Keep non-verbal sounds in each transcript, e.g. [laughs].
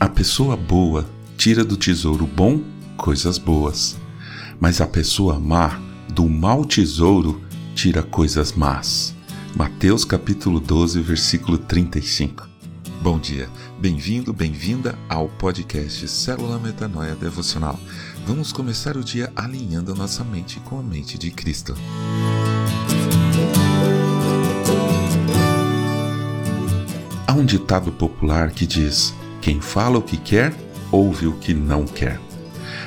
A pessoa boa tira do tesouro bom coisas boas, mas a pessoa má do mau tesouro tira coisas más. Mateus capítulo 12, versículo 35. Bom dia, bem-vindo, bem-vinda ao podcast Célula Metanoia Devocional. Vamos começar o dia alinhando a nossa mente com a mente de Cristo. Há um ditado popular que diz: quem fala o que quer, ouve o que não quer.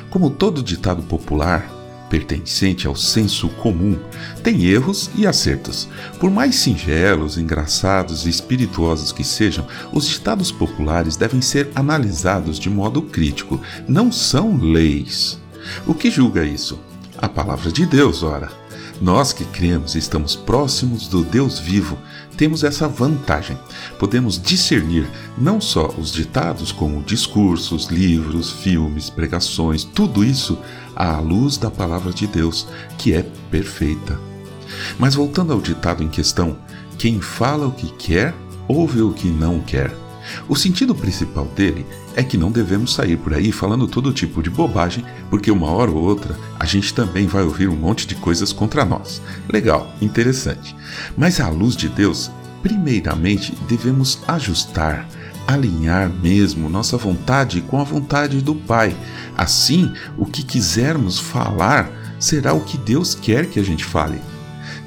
Como todo ditado popular, pertencente ao senso comum, tem erros e acertos. Por mais singelos, engraçados e espirituosos que sejam, os ditados populares devem ser analisados de modo crítico, não são leis. O que julga isso? A palavra de Deus, ora. Nós que cremos e estamos próximos do Deus vivo, temos essa vantagem. Podemos discernir não só os ditados, como discursos, livros, filmes, pregações, tudo isso à luz da palavra de Deus, que é perfeita. Mas voltando ao ditado em questão, quem fala o que quer, ouve o que não quer. O sentido principal dele é que não devemos sair por aí falando todo tipo de bobagem, porque uma hora ou outra a gente também vai ouvir um monte de coisas contra nós. Legal, interessante. Mas à luz de Deus, primeiramente devemos ajustar, alinhar mesmo nossa vontade com a vontade do Pai. Assim, o que quisermos falar será o que Deus quer que a gente fale.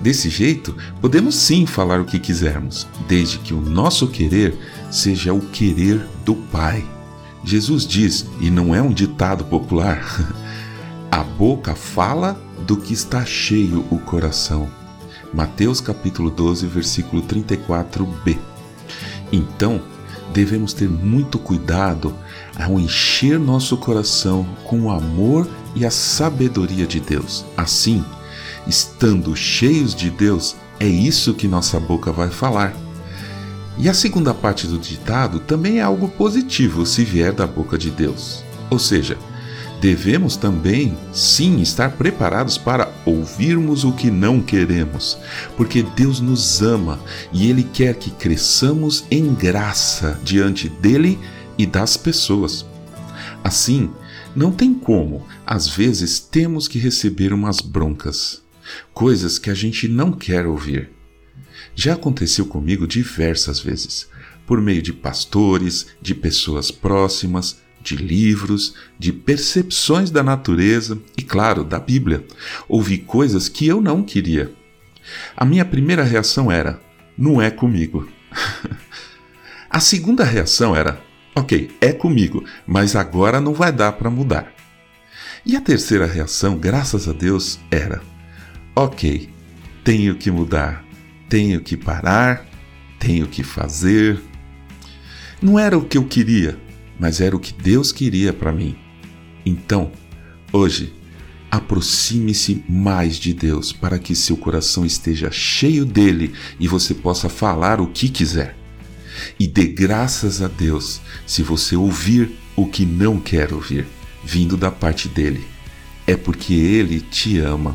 Desse jeito, podemos sim falar o que quisermos, desde que o nosso querer seja o querer do Pai. Jesus diz, e não é um ditado popular, [laughs] a boca fala do que está cheio o coração. Mateus capítulo 12, versículo 34b. Então, devemos ter muito cuidado ao encher nosso coração com o amor e a sabedoria de Deus. Assim, estando cheios de Deus, é isso que nossa boca vai falar. E a segunda parte do ditado também é algo positivo se vier da boca de Deus. Ou seja, devemos também, sim, estar preparados para ouvirmos o que não queremos, porque Deus nos ama e Ele quer que cresçamos em graça diante dele e das pessoas. Assim, não tem como, às vezes temos que receber umas broncas coisas que a gente não quer ouvir. Já aconteceu comigo diversas vezes, por meio de pastores, de pessoas próximas, de livros, de percepções da natureza e, claro, da Bíblia. Ouvi coisas que eu não queria. A minha primeira reação era: não é comigo. [laughs] a segunda reação era: ok, é comigo, mas agora não vai dar para mudar. E a terceira reação, graças a Deus, era: ok, tenho que mudar, tenho que parar, tenho que fazer. Não era o que eu queria, mas era o que Deus queria para mim. Então, hoje, aproxime-se mais de Deus para que seu coração esteja cheio dele e você possa falar o que quiser. E dê graças a Deus se você ouvir o que não quer ouvir, vindo da parte dele. É porque ele te ama.